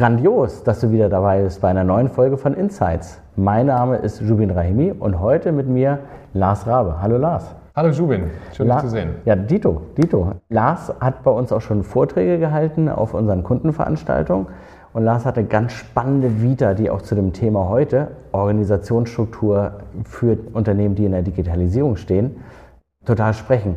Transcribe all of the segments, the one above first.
Grandios, dass du wieder dabei bist bei einer neuen Folge von Insights. Mein Name ist Jubin Rahimi und heute mit mir Lars Rabe. Hallo Lars. Hallo Jubin, schön La dich zu sehen. Ja, Dito, Dito. Lars hat bei uns auch schon Vorträge gehalten auf unseren Kundenveranstaltungen und Lars hatte ganz spannende Vita, die auch zu dem Thema heute, Organisationsstruktur für Unternehmen, die in der Digitalisierung stehen, total sprechen.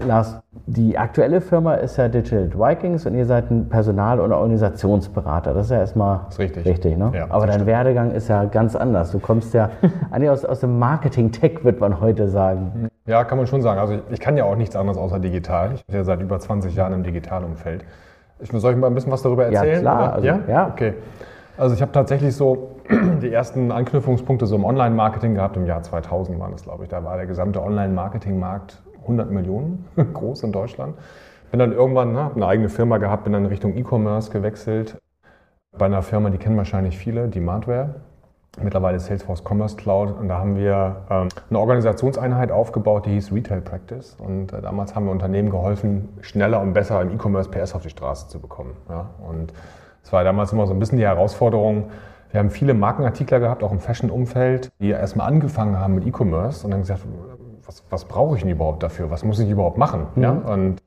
Lars, die aktuelle Firma ist ja Digital Vikings und ihr seid ein Personal- und Organisationsberater. Das ist ja erstmal ist richtig. richtig ne? Ja, Aber dein stimmt. Werdegang ist ja ganz anders. Du kommst ja eigentlich aus, aus dem Marketing-Tech, wird man heute sagen. Ja, kann man schon sagen. Also ich, ich kann ja auch nichts anderes außer digital. Ich bin ja seit über 20 Jahren im Digitalumfeld. Ich, soll ich mal ein bisschen was darüber Ja, erzählen? klar, oder? also, ja? ja. Okay. Also ich habe tatsächlich so die ersten Anknüpfungspunkte so im Online-Marketing gehabt. Im Jahr 2000 waren das, glaube ich. Da war der gesamte Online-Marketing-Markt 100 Millionen groß in Deutschland. Bin dann irgendwann, ne, eine eigene Firma gehabt, bin dann Richtung E-Commerce gewechselt. Bei einer Firma, die kennen wahrscheinlich viele, die Demandware. Mittlerweile Salesforce Commerce Cloud. Und da haben wir ähm, eine Organisationseinheit aufgebaut, die hieß Retail Practice. Und äh, damals haben wir Unternehmen geholfen, schneller und besser im E-Commerce PS auf die Straße zu bekommen. Ja? Und es war damals immer so ein bisschen die Herausforderung. Wir haben viele Markenartikler gehabt, auch im Fashion-Umfeld, die erstmal angefangen haben mit E-Commerce und dann gesagt, was, was brauche ich denn überhaupt dafür? Was muss ich überhaupt machen? Ja? Und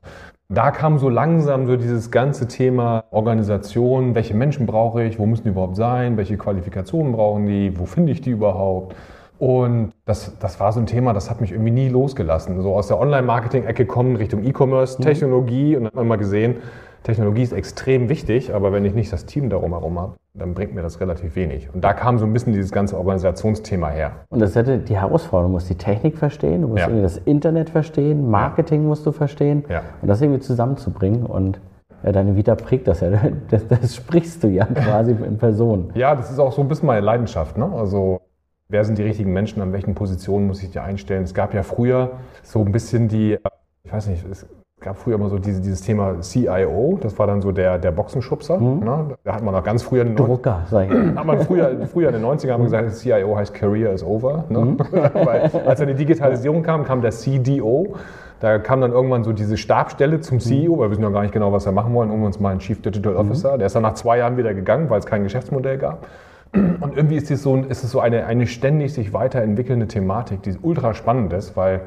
da kam so langsam so dieses ganze Thema Organisation, welche Menschen brauche ich, wo müssen die überhaupt sein, welche Qualifikationen brauchen die, wo finde ich die überhaupt? Und das, das war so ein Thema, das hat mich irgendwie nie losgelassen. So aus der Online-Marketing-Ecke kommen Richtung E-Commerce, Technologie und dann hat man mal gesehen, Technologie ist extrem wichtig, aber wenn ich nicht das Team darum herum habe, dann bringt mir das relativ wenig. Und da kam so ein bisschen dieses ganze Organisationsthema her. Und das hätte die Herausforderung, du musst die Technik verstehen, du musst Ja. irgendwie das Internet verstehen, Marketing musst du verstehen Ja. und das irgendwie zusammenzubringen und ja, deine Vita prägt das ja, das, das sprichst du ja quasi in Person. Ja, das ist auch so ein bisschen meine Leidenschaft. Ne? Also, wer sind die richtigen Menschen, an welchen Positionen muss ich die einstellen? Es gab ja früher so ein bisschen die, ich weiß nicht, es gab früher immer so diese, dieses Thema CIO, das war dann so der, der Boxenschubser. Ne? Da hat man noch ganz früher Drucker, sag ich. hat man früher, früher in den 90ern haben gesagt, CIO heißt Career is over. Ne? Weil, als dann die Digitalisierung kam, kam der CDO. Da kam dann irgendwann so diese Stabstelle zum CEO, weil wir wissen ja gar nicht genau, was wir machen wollen, uns mal einen Chief Digital Officer. Der ist dann nach zwei Jahren wieder gegangen, weil es kein Geschäftsmodell gab. Und irgendwie ist es so, ist es so eine, eine ständig sich weiterentwickelnde Thematik, die ultra spannend ist, weil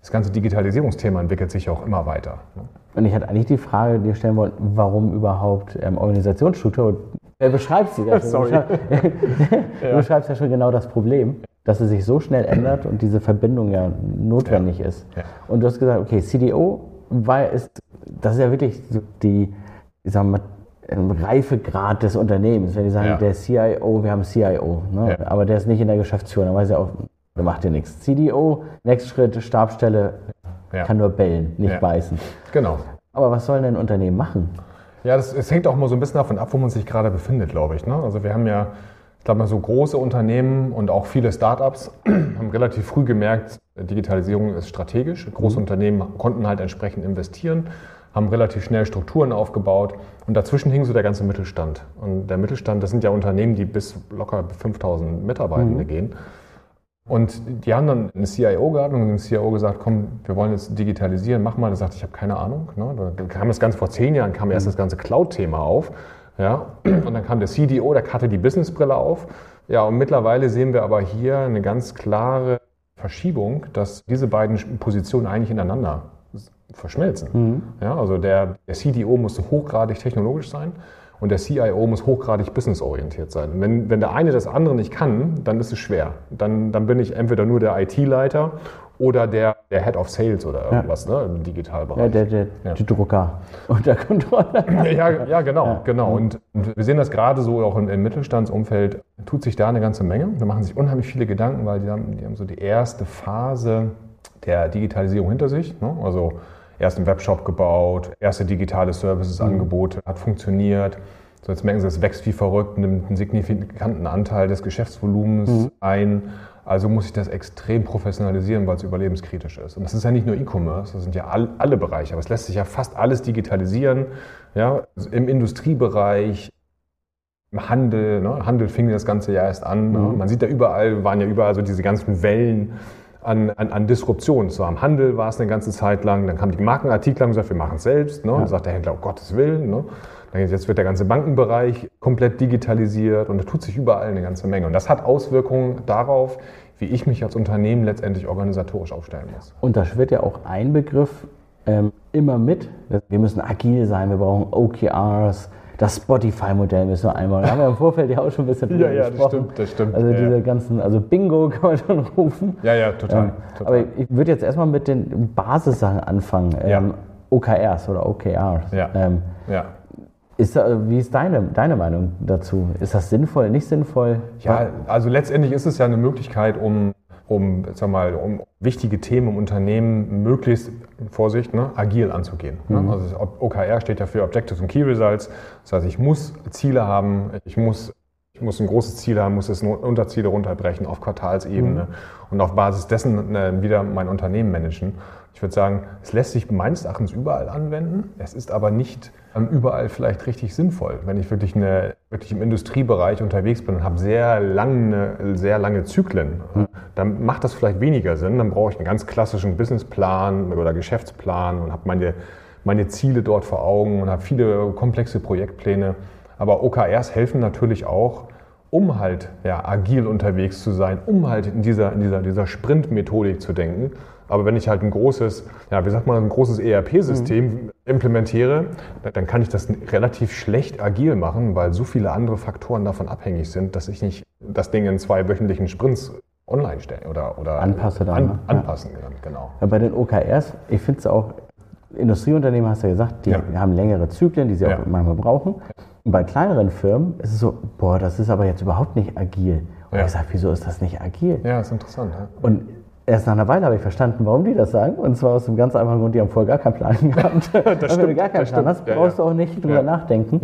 das ganze Digitalisierungsthema entwickelt sich ja auch immer weiter. ne? Und ich hatte eigentlich die Frage dir stellen wollen, warum überhaupt ähm, Organisationsstruktur? Und Er beschreibt sie ja schon. Sorry. Du beschreibst ja schon genau das Problem, dass es sich so schnell ändert und diese Verbindung ja notwendig ist. Ja. Und du hast gesagt, okay, CDO war, ist, das ist ja wirklich die, ich sag mal, Reifegrad des Unternehmens. Wenn die sagen, Ja. der CIO, wir haben CIO, ne? Ja. aber der ist nicht in der Geschäftsführung, dann weiß er auch, der macht dir nichts. CDO, nächster Schritt, Stabstelle, Ja. kann nur bellen, nicht beißen. Genau. Aber was soll denn ein Unternehmen machen? Ja, das, es hängt auch mal so ein bisschen davon ab, wo man sich gerade befindet, glaube ich. Ne? Also wir haben ja, ich glaube mal, so große Unternehmen und auch viele Startups haben relativ früh gemerkt, Digitalisierung ist strategisch. Große Unternehmen konnten halt entsprechend investieren, haben relativ schnell Strukturen aufgebaut und dazwischen hing so der ganze Mittelstand. Und der Mittelstand, das sind ja Unternehmen, die bis locker 5000 Mitarbeitende gehen. Und die haben dann einen CIO gehabt und dem CIO gesagt, komm, wir wollen jetzt digitalisieren, mach mal. Der sagt, ich habe keine Ahnung. Ne? Da kam das Ganze vor zehn Jahren, kam erst das ganze Cloud-Thema auf. Ja? Und dann kam der CDO, der hatte die Businessbrille auf. Ja, und mittlerweile sehen wir aber hier eine ganz klare Verschiebung, dass diese beiden Positionen eigentlich ineinander verschmelzen. Ja, also der, der CDO muss hochgradig technologisch sein und der CIO muss hochgradig businessorientiert sein. Und wenn, wenn der eine das andere nicht kann, dann ist es schwer. Dann, dann bin ich entweder nur der IT-Leiter oder der, der Head of Sales oder irgendwas ne, im Ja, Digitalbereich. der, der, Ja. die Drucker unter Kontrolle. Ja, ja genau, genau. Und, und wir sehen das gerade so auch im, im Mittelstandsumfeld, tut sich da eine ganze Menge. Da machen sich unheimlich viele Gedanken, weil die haben, die haben so die erste Phase der Digitalisierung hinter sich. Ne? Also erst einen Webshop gebaut, erste digitale Services, Angebote, hat funktioniert. So jetzt merken Sie, es wächst wie verrückt, nimmt einen signifikanten Anteil des Geschäftsvolumens ein. Also muss ich das extrem professionalisieren, weil es überlebenskritisch ist. Und das ist ja nicht nur E-Commerce, das sind ja all, alle Bereiche, aber es lässt sich ja fast alles digitalisieren. Ja, im Industriebereich, im Handel. Ne? Handel fing das ganze ja erst an. Ne? Man sieht da überall, waren ja überall so diese ganzen Wellen an, an, an Disruption. So am Handel war es eine ganze Zeit lang, dann kamen die Markenartikler und gesagt, wir machen es selbst. Ne? Und sagt der Händler, um Gottes Willen. Ne? Jetzt wird der ganze Bankenbereich komplett digitalisiert und da tut sich überall eine ganze Menge. Und das hat Auswirkungen darauf, wie ich mich als Unternehmen letztendlich organisatorisch aufstellen muss. Und da schwirrt ja auch ein Begriff ähm, immer mit. Wir müssen agil sein, wir brauchen OKRs, das Spotify-Modell müssen wir einmal. Da haben wir im Vorfeld ja auch schon ein bisschen drüber ja, ja, gesprochen. Das stimmt, das stimmt. Also ja, diese ganzen, also Bingo kann man schon rufen. Ja, ja, total. Ähm, total. Aber ich würde jetzt erstmal mit den Basissachen anfangen. Ähm, OKRs oder OKRs. Ja. Ähm, ja. Ist, wie ist deine, deine Meinung dazu? Ist das sinnvoll, nicht sinnvoll? Ja, also letztendlich ist es ja eine Möglichkeit, um um, sag mal, um wichtige Themen im Unternehmen möglichst, Vorsicht, ne, agil anzugehen. Ne? Mhm. Also OKR steht ja für Objectives und Key Results. Das heißt, ich muss Ziele haben, ich muss, ich muss ein großes Ziel haben, muss es Unterziele runterbrechen auf Quartalsebene mhm. und auf Basis dessen äh, wieder mein Unternehmen managen. Ich würde sagen, es lässt sich meines Erachtens überall anwenden. Es ist aber nicht ähm, überall vielleicht richtig sinnvoll. Wenn ich wirklich, eine, wirklich im Industriebereich unterwegs bin und habe sehr lange, sehr lange Zyklen, mhm. dann macht das vielleicht weniger Sinn. Dann brauche ich einen ganz klassischen Businessplan oder Geschäftsplan und habe meine, meine Ziele dort vor Augen und habe viele komplexe Projektpläne. Aber OKRs helfen natürlich auch, um halt ja, agil unterwegs zu sein, um halt in dieser, in dieser, dieser Sprint-Methodik zu denken aber wenn ich halt ein großes, ja, wie sagt man, ein großes ERP-System mhm. implementiere, dann kann ich das relativ schlecht agil machen, weil so viele andere Faktoren davon abhängig sind, dass ich nicht das Ding in zwei wöchentlichen Sprints online stellen oder, oder Anpasse dann, an, ne? anpassen kann. Genau. Ja, bei den OKRs, ich finde es auch, Industrieunternehmen hast du ja gesagt, die ja. haben längere Zyklen, die sie auch manchmal brauchen. Und bei kleineren Firmen ist es so, boah, das ist aber jetzt überhaupt nicht agil. Und ich sage, wieso ist das nicht agil? Ja, ist interessant. Und Erst nach einer Weile habe ich verstanden, warum die das sagen. Und zwar aus dem ganz einfachen Grund, die haben vorher gar keinen Plan gehabt. das stimmt, wenn du gar keinen Plan hast, brauchst ja, ja. du auch nicht drüber ja. nachdenken,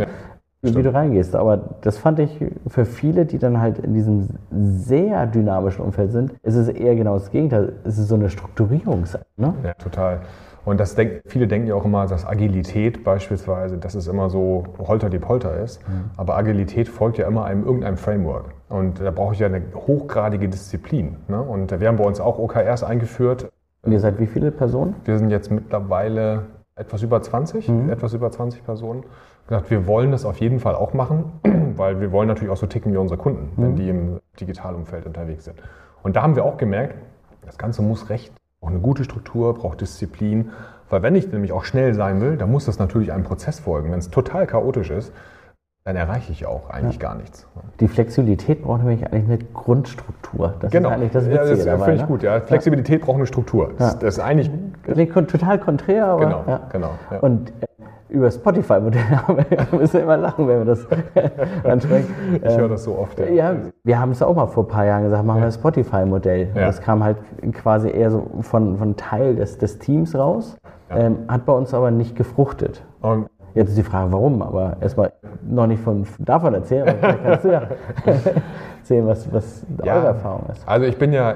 wie du reingehst. Aber das fand ich für viele, die dann halt in diesem sehr dynamischen Umfeld sind, ist es eher genau das Gegenteil. Es ist so eine Strukturierung. Ne? Ja, total. Und das denk, viele denken ja auch immer, dass Agilität beispielsweise, dass es immer so holter die Polter ist. Mhm. Aber Agilität folgt ja immer einem irgendeinem Framework. Und da brauche ich ja eine hochgradige Disziplin. Ne? Und wir haben bei uns auch OKRs eingeführt. Und ihr seid wie viele Personen? Wir sind jetzt mittlerweile etwas über 20, mhm. etwas über 20 Personen. Gesagt, wir wollen das auf jeden Fall auch machen, weil wir wollen natürlich auch so ticken wie unsere Kunden, mhm. wenn die im Digitalumfeld unterwegs sind. Und da haben wir auch gemerkt, das Ganze muss recht braucht eine gute Struktur, braucht Disziplin. Weil wenn ich nämlich auch schnell sein will, dann muss das natürlich einem Prozess folgen. Wenn es total chaotisch ist, dann erreiche ich auch eigentlich ja. gar nichts. Die Flexibilität braucht nämlich eigentlich eine Grundstruktur. Das genau. ist eigentlich das Witzige ja, das dabei, finde ich ne? gut. Ja. Flexibilität ja. braucht eine Struktur. Das, das ist eigentlich... total konträr, aber... Genau, genau. Und über Spotify-Modell wir müssen immer lachen, wenn wir das ansprechen. Ich höre das so oft. Ja, ja wir haben es auch mal vor ein paar Jahren gesagt, machen wir das Spotify-Modell. Ja. Das kam halt quasi eher so von, von Teil des, des Teams raus, ja. ähm, hat bei uns aber nicht gefruchtet. Und Jetzt ist die Frage, warum, aber erstmal noch nicht von, davon erzählen, aber kannst du ja sehen, was, was eure Erfahrung ist. Also ich bin ja,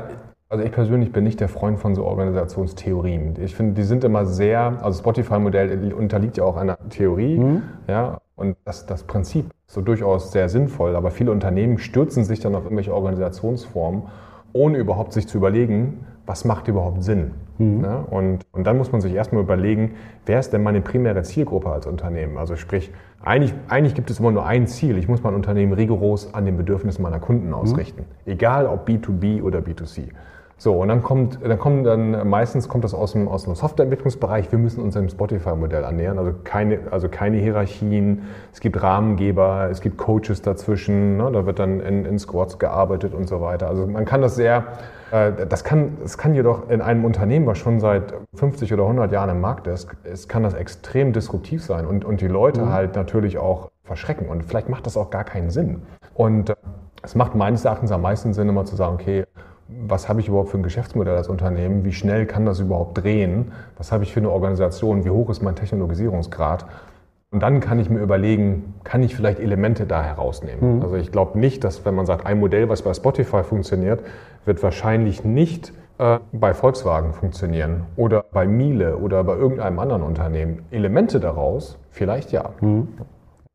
also ich persönlich bin nicht der Freund von so Organisationstheorien. Ich finde, die sind immer sehr, also Spotify-Modell unterliegt ja auch einer Theorie, mhm. ja, und das, das Prinzip ist so durchaus sehr sinnvoll, aber viele Unternehmen stürzen sich dann auf irgendwelche Organisationsformen, ohne überhaupt sich zu überlegen, was macht überhaupt Sinn. Mhm. Ne? Und, und dann muss man sich erstmal überlegen, wer ist denn meine primäre Zielgruppe als Unternehmen? Also sprich, eigentlich, eigentlich gibt es immer nur ein Ziel. Ich muss mein Unternehmen rigoros an den Bedürfnissen meiner Kunden ausrichten. Mhm. Egal ob B2B oder B2C. So, und dann kommt, dann kommt dann meistens kommt das aus dem, aus dem Softwareentwicklungsbereich. Wir müssen uns dem Spotify-Modell annähern. Also keine, also keine Hierarchien. Es gibt Rahmengeber, es gibt Coaches dazwischen. Ne? Da wird dann in, in Squads gearbeitet und so weiter. Also man kann das sehr, äh, das kann, das kann jedoch in einem Unternehmen, was schon seit 50 oder 100 Jahren im Markt ist, es kann das extrem disruptiv sein und, und die Leute mhm. halt natürlich auch verschrecken. Und vielleicht macht das auch gar keinen Sinn. Und äh, es macht meines Erachtens am meisten Sinn, immer zu sagen, okay, was habe ich überhaupt für ein Geschäftsmodell als Unternehmen, wie schnell kann das überhaupt drehen, was habe ich für eine Organisation, wie hoch ist mein Technologisierungsgrad. Und dann kann ich mir überlegen, kann ich vielleicht Elemente da herausnehmen. Mhm. Also ich glaube nicht, dass wenn man sagt, ein Modell, was bei Spotify funktioniert, wird wahrscheinlich nicht äh, bei Volkswagen funktionieren oder bei Miele oder bei irgendeinem anderen Unternehmen. Elemente daraus, vielleicht ja. Mhm.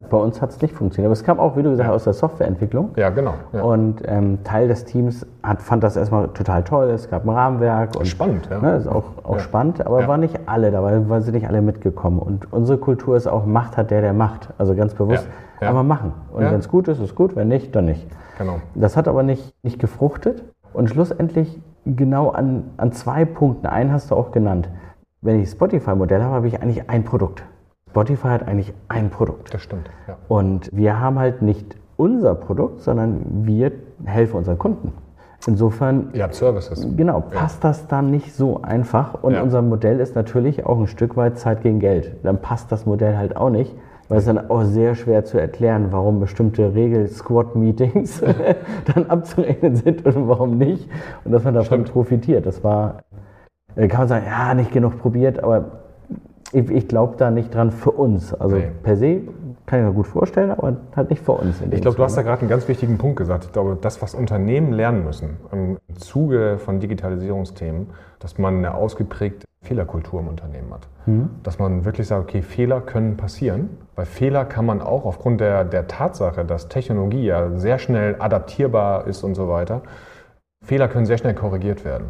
Bei uns hat es nicht funktioniert. Aber es kam auch, wie du gesagt hast, aus der Softwareentwicklung. Ja, genau. Ja. Und ähm, Teil des Teams hat, fand das erstmal total toll. Es gab ein Rahmenwerk. Und, spannend, ja. Ne, ist auch, auch Ja. spannend, aber Ja. waren nicht alle dabei, weil sind nicht alle mitgekommen. Und unsere Kultur ist auch, Macht hat der, der macht. Also ganz bewusst, aber machen. Und wenn es gut ist, ist gut, wenn nicht, dann nicht. Genau. Das hat aber nicht, nicht gefruchtet. Und schlussendlich genau an, an zwei Punkten. Einen hast du auch genannt. Wenn ich Spotify-Modell habe, habe ich eigentlich ein Produkt. Spotify hat eigentlich ein Produkt. Das stimmt. Ja. Und wir haben halt nicht unser Produkt, sondern wir helfen unseren Kunden. Insofern, Ihr habt Services. genau, passt das dann nicht so einfach. Und Ja. unser Modell ist natürlich auch ein Stück weit Zeit gegen Geld. Dann passt das Modell halt auch nicht, weil es dann auch sehr schwer zu erklären, warum bestimmte Regel-Squad-Meetings dann abzurechnen sind und warum nicht. Und dass man davon Stimmt. profitiert. Das war, äh, kann man sagen, ja, nicht genug probiert, aber ich, ich glaube da nicht dran für uns. Also Nee. per se kann ich mir gut vorstellen, aber halt nicht für uns. Ich glaube, du hast da gerade einen ganz wichtigen Punkt gesagt. Ich glaube, das, was Unternehmen lernen müssen im Zuge von Digitalisierungsthemen, dass man eine ausgeprägte Fehlerkultur im Unternehmen hat. Dass man wirklich sagt, okay, Fehler können passieren, weil Fehler kann man auch aufgrund der, der Tatsache, dass Technologie ja sehr schnell adaptierbar ist und so weiter, Fehler können sehr schnell korrigiert werden.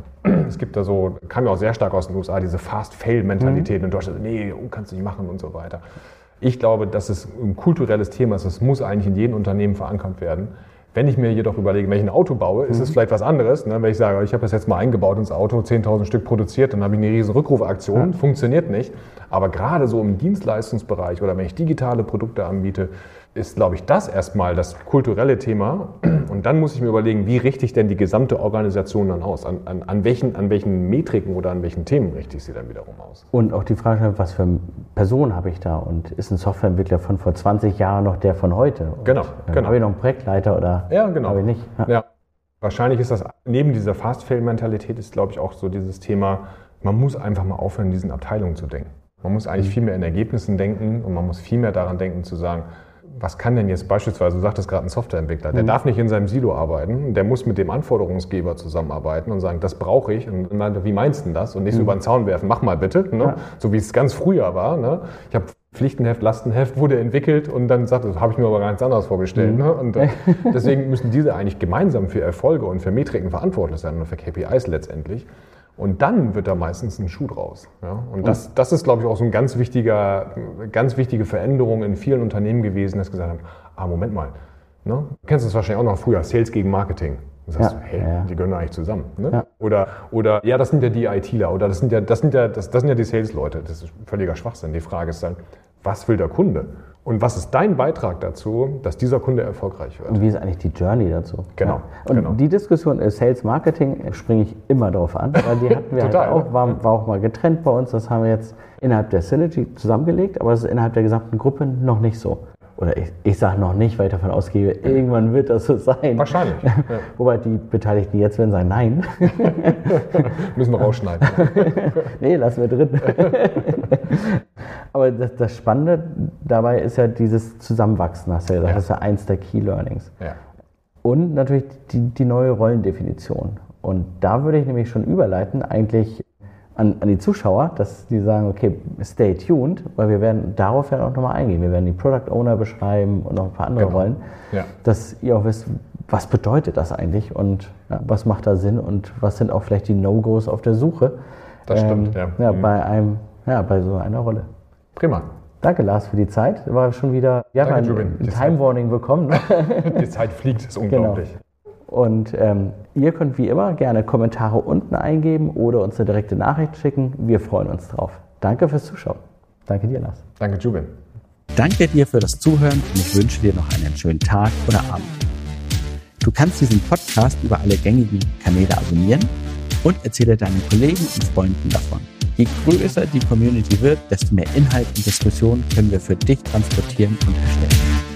Es gibt da so, kam ja auch sehr stark aus den USA, diese Fast-Fail-Mentalität in Deutschland, nee, oh, kannst du nicht machen und so weiter. Ich glaube, dass es ein kulturelles Thema ist, es muss eigentlich in jedem Unternehmen verankert werden. Wenn ich mir jedoch überlege, wenn ich ein Auto baue, ist es vielleicht was anderes. Ne? Wenn ich sage, ich habe das jetzt mal eingebaut ins Auto, 10.000 Stück produziert, dann habe ich eine riesen Rückrufaktion, funktioniert nicht. Aber gerade so im Dienstleistungsbereich oder wenn ich digitale Produkte anbiete, ist, glaube ich, das erstmal das kulturelle Thema. Und dann muss ich mir überlegen, wie richte ich denn die gesamte Organisation dann aus? An, an, an, welchen, an welchen Metriken oder an welchen Themen richte ich sie dann wiederum aus? Und auch die Frage, was für eine Person habe ich da? Und ist ein Softwareentwickler von vor 20 Jahren noch der von heute? Und, Genau, äh, genau. Habe ich noch einen Projektleiter oder Ja, genau. habe ich nicht? Ja. Ja. Wahrscheinlich ist das, neben dieser Fast-Fail-Mentalität ist, glaube ich, auch so dieses Thema, man muss einfach mal aufhören, in diesen Abteilungen zu denken. Man muss eigentlich viel mehr in Ergebnissen denken und man muss viel mehr daran denken zu sagen, was kann denn jetzt beispielsweise, du sagtest gerade ein Softwareentwickler, der darf nicht in seinem Silo arbeiten, der muss mit dem Anforderungsgeber zusammenarbeiten und sagen, das brauche ich. Und wie meinst du das? Und nicht so über den Zaun werfen, mach mal bitte. Ne? Ja. So wie es ganz früher war. Ne? Ich habe Pflichtenheft, Lastenheft wurde entwickelt und dann sagte, das habe ich mir aber ganz anders vorgestellt. Ne? Und äh, deswegen müssen diese eigentlich gemeinsam für Erfolge und für Metriken verantwortlich sein und für KPIs letztendlich. Und dann wird da meistens ein Schuh draus. Ja? Und das, das ist, glaube ich, auch so eine ganz, wichtiger, ganz wichtige Veränderung in vielen Unternehmen gewesen, dass gesagt haben, ah, Moment mal, ne? du kennst das wahrscheinlich auch noch früher, Sales gegen Marketing. Du sagst, Ja, hey, ja. die gehören eigentlich zusammen. Ne? Ja. Oder, oder, ja, das sind ja die ITler oder das sind ja, das sind ja, das, das sind ja die Sales-Leute. Das ist völliger Schwachsinn. Die Frage ist dann, was will der Kunde? Und was ist dein Beitrag dazu, dass dieser Kunde erfolgreich wird? Und wie ist eigentlich die Journey dazu? Genau, Ja. Und genau. die Diskussion Sales Marketing äh, springe ich immer drauf an, weil die hatten wir halt Total. auch, war, war auch mal getrennt bei uns. Das haben wir jetzt innerhalb der Synergy zusammengelegt, aber es ist innerhalb der gesamten Gruppe noch nicht so. Oder ich, ich sage noch nicht, weil ich davon ausgehe, irgendwann wird das so sein. Wahrscheinlich. Ja. Wobei die Beteiligten jetzt werden sagen, nein, Müssen wir rausschneiden. nee, lassen wir drin. Aber das, das Spannende dabei ist ja dieses Zusammenwachsen, hast du ja gesagt. Ja. Das ist ja eins der Key Learnings. Ja. Und natürlich die, die neue Rollendefinition. Und da würde ich nämlich schon überleiten, eigentlich an, an die Zuschauer, dass die sagen, okay, stay tuned, weil wir werden darauf ja auch nochmal eingehen. Wir werden die Product Owner beschreiben und noch ein paar andere Genau. Rollen, Ja. dass ihr auch wisst, was bedeutet das eigentlich und ja, was macht da Sinn und was sind auch vielleicht die No-Gos auf der Suche. Ähm, Das stimmt, ja. ja Mhm. bei einem, ja, bei so einer Rolle. Prima. Danke, Lars, für die Zeit. War schon wieder, wir haben Danke, ein, Time Warning bekommen. Die Zeit fliegt, ist unglaublich. Und ähm, ihr könnt wie immer gerne Kommentare unten eingeben oder uns eine direkte Nachricht schicken. Wir freuen uns drauf. Danke fürs Zuschauen. Danke dir, Lars. Danke, Jubin. Danke dir für das Zuhören und ich wünsche dir noch einen schönen Tag oder Abend. Du kannst diesen Podcast über alle gängigen Kanäle abonnieren und erzähle deinen Kollegen und Freunden davon. Je größer die Community wird, desto mehr Inhalt und Diskussion können wir für dich transportieren und erstellen.